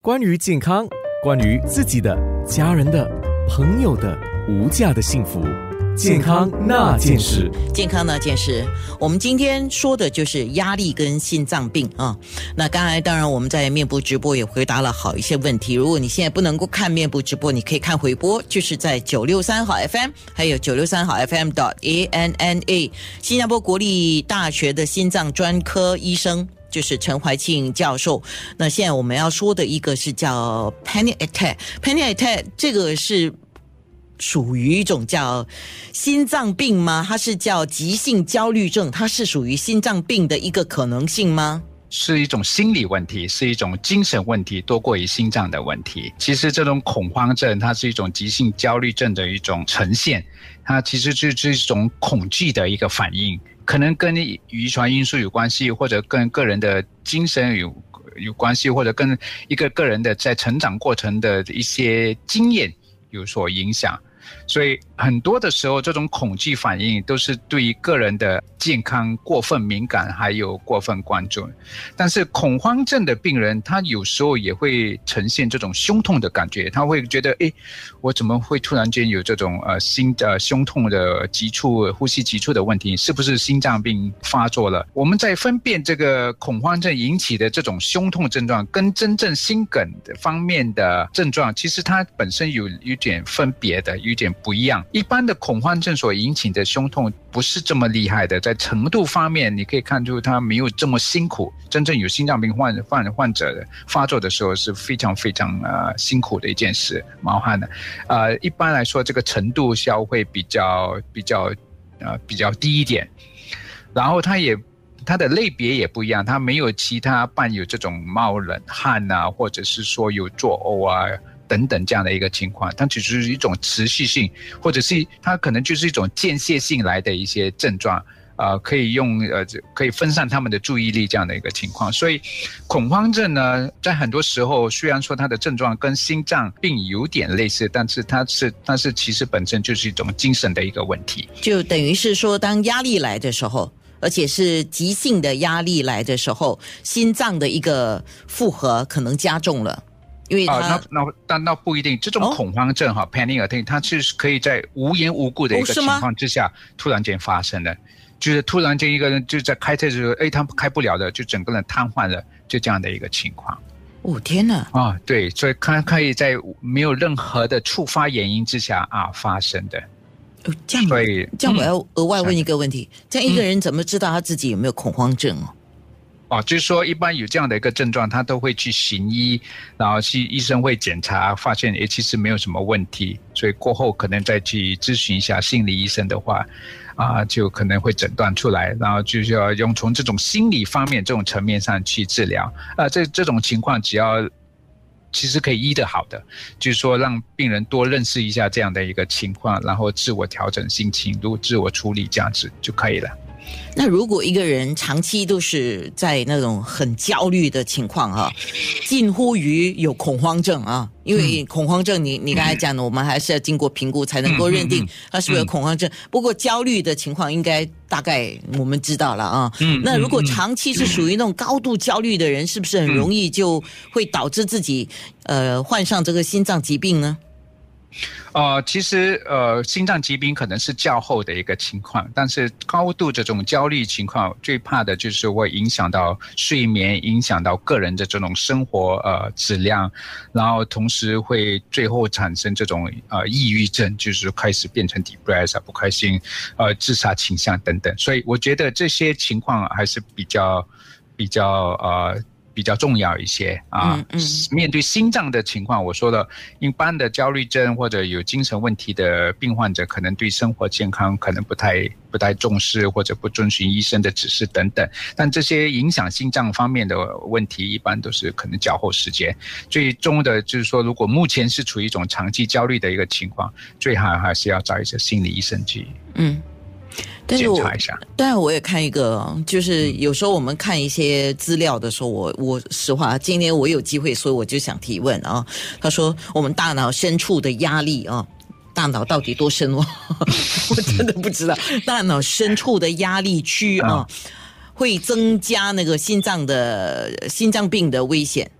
关于健康，关于自己的、家人的、朋友的无价的幸福，健康那件事。健康那件事，我们今天说的就是压力跟心脏病啊。那刚才当然我们在面部直播也回答了好一些问题。如果你现在不能够看面部直播，你可以看回播，就是在九六三号 FM，还有九六三号 FM dot A N N A，新加坡国立大学的心脏专科医生。就是陈怀庆教授。那现在我们要说的一个是叫 panic attack，panic attack 这个是属于一种叫心脏病吗？它是叫急性焦虑症，它是属于心脏病的一个可能性吗？是一种心理问题，是一种精神问题，多过于心脏的问题。其实这种恐慌症，它是一种急性焦虑症的一种呈现，它其实就是一种恐惧的一个反应。可能跟遗传因素有关系，或者跟个人的精神有有关系，或者跟一个个人的在成长过程的一些经验有所影响。所以很多的时候，这种恐惧反应都是对于个人的健康过分敏感，还有过分关注。但是恐慌症的病人，他有时候也会呈现这种胸痛的感觉，他会觉得，哎，我怎么会突然间有这种呃心的胸痛的急促、呼吸急促的问题？是不是心脏病发作了？我们在分辨这个恐慌症引起的这种胸痛症状，跟真正心梗的方面的症状，其实它本身有有点分别的，有点。不一样，一般的恐慌症所引起的胸痛不是这么厉害的，在程度方面，你可以看出它没有这么辛苦。真正有心脏病患患患者的发作的时候是非常非常呃辛苦的一件事，冒汗的。呃，一般来说，这个程度消会比较比较呃比较低一点。然后它也它的类别也不一样，它没有其他伴有这种冒冷汗啊，或者是说有作呕啊。等等这样的一个情况，它只是一种持续性，或者是它可能就是一种间歇性来的一些症状，呃，可以用呃可以分散他们的注意力这样的一个情况。所以，恐慌症呢，在很多时候虽然说它的症状跟心脏病有点类似，但是它是但是其实本身就是一种精神的一个问题。就等于是说，当压力来的时候，而且是急性的压力来的时候，心脏的一个负荷可能加重了。因为啊，那那但那不一定，这种恐慌症哈，panic attack，它是可以在无缘无故的一个情况之下突然间发生的，就是突然间一个人就在开车的时候，哎，他开不了的，就整个人瘫痪了，就这样的一个情况。哦天哪！啊，对，所以它可以在没有任何的触发原因之下啊发生的。哦，这样，所以这样我要额外问一个问题：这样一个人怎么知道他自己有没有恐慌症哦？哦，就是说，一般有这样的一个症状，他都会去行医，然后去医生会检查，发现诶其实没有什么问题，所以过后可能再去咨询一下心理医生的话，啊，就可能会诊断出来，然后就是要用从这种心理方面这种层面上去治疗。啊，这这种情况只要其实可以医得好的，就是说让病人多认识一下这样的一个情况，然后自我调整心情，如自我处理这样子就可以了。那如果一个人长期都是在那种很焦虑的情况啊，近乎于有恐慌症啊，因为恐慌症，你你刚才讲的，我们还是要经过评估才能够认定他是不是有恐慌症。不过焦虑的情况应该大概我们知道了啊。那如果长期是属于那种高度焦虑的人，是不是很容易就会导致自己呃患上这个心脏疾病呢？呃，其实呃，心脏疾病可能是较后的一个情况，但是高度这种焦虑情况，最怕的就是会影响到睡眠，影响到个人的这种生活呃质量，然后同时会最后产生这种呃抑郁症，就是开始变成 depress 不开心，呃自杀倾向等等。所以我觉得这些情况还是比较比较呃。比较重要一些啊，面对心脏的情况，我说了，一般的焦虑症或者有精神问题的病患者，可能对生活健康可能不太不太重视，或者不遵循医生的指示等等。但这些影响心脏方面的问题，一般都是可能较后时间。最终的就是说，如果目前是处于一种长期焦虑的一个情况，最好还是要找一些心理医生去。嗯。但是我，但是我也看一个，就是有时候我们看一些资料的时候，我我实话，今天我有机会，所以我就想提问啊。他说，我们大脑深处的压力啊，大脑到底多深哦？我真的不知道，大脑深处的压力区啊，会增加那个心脏的心脏病的危险。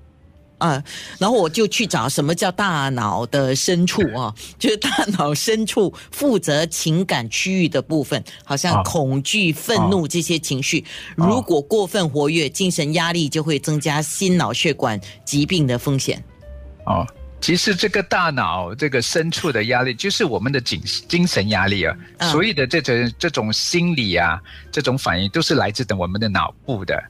啊，然后我就去找什么叫大脑的深处啊，就是大脑深处负责情感区域的部分，好像啊恐惧、愤怒这些情绪，如果过分活跃，精神压力就会增加心脑血管疾病的风险。哦，其实这个大脑这个深处的压力，就是我们的精精神压力啊。嗯所有的这种这种心理啊，这种反应都是来自我们的脑部的。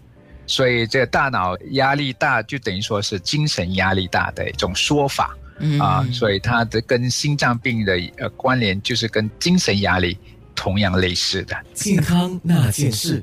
所以这个大脑压力大，就等于说是精神压力大的一种说法嗯啊。所以它的跟心脏病的呃关联，就是跟精神压力同样类似的。健康那件事。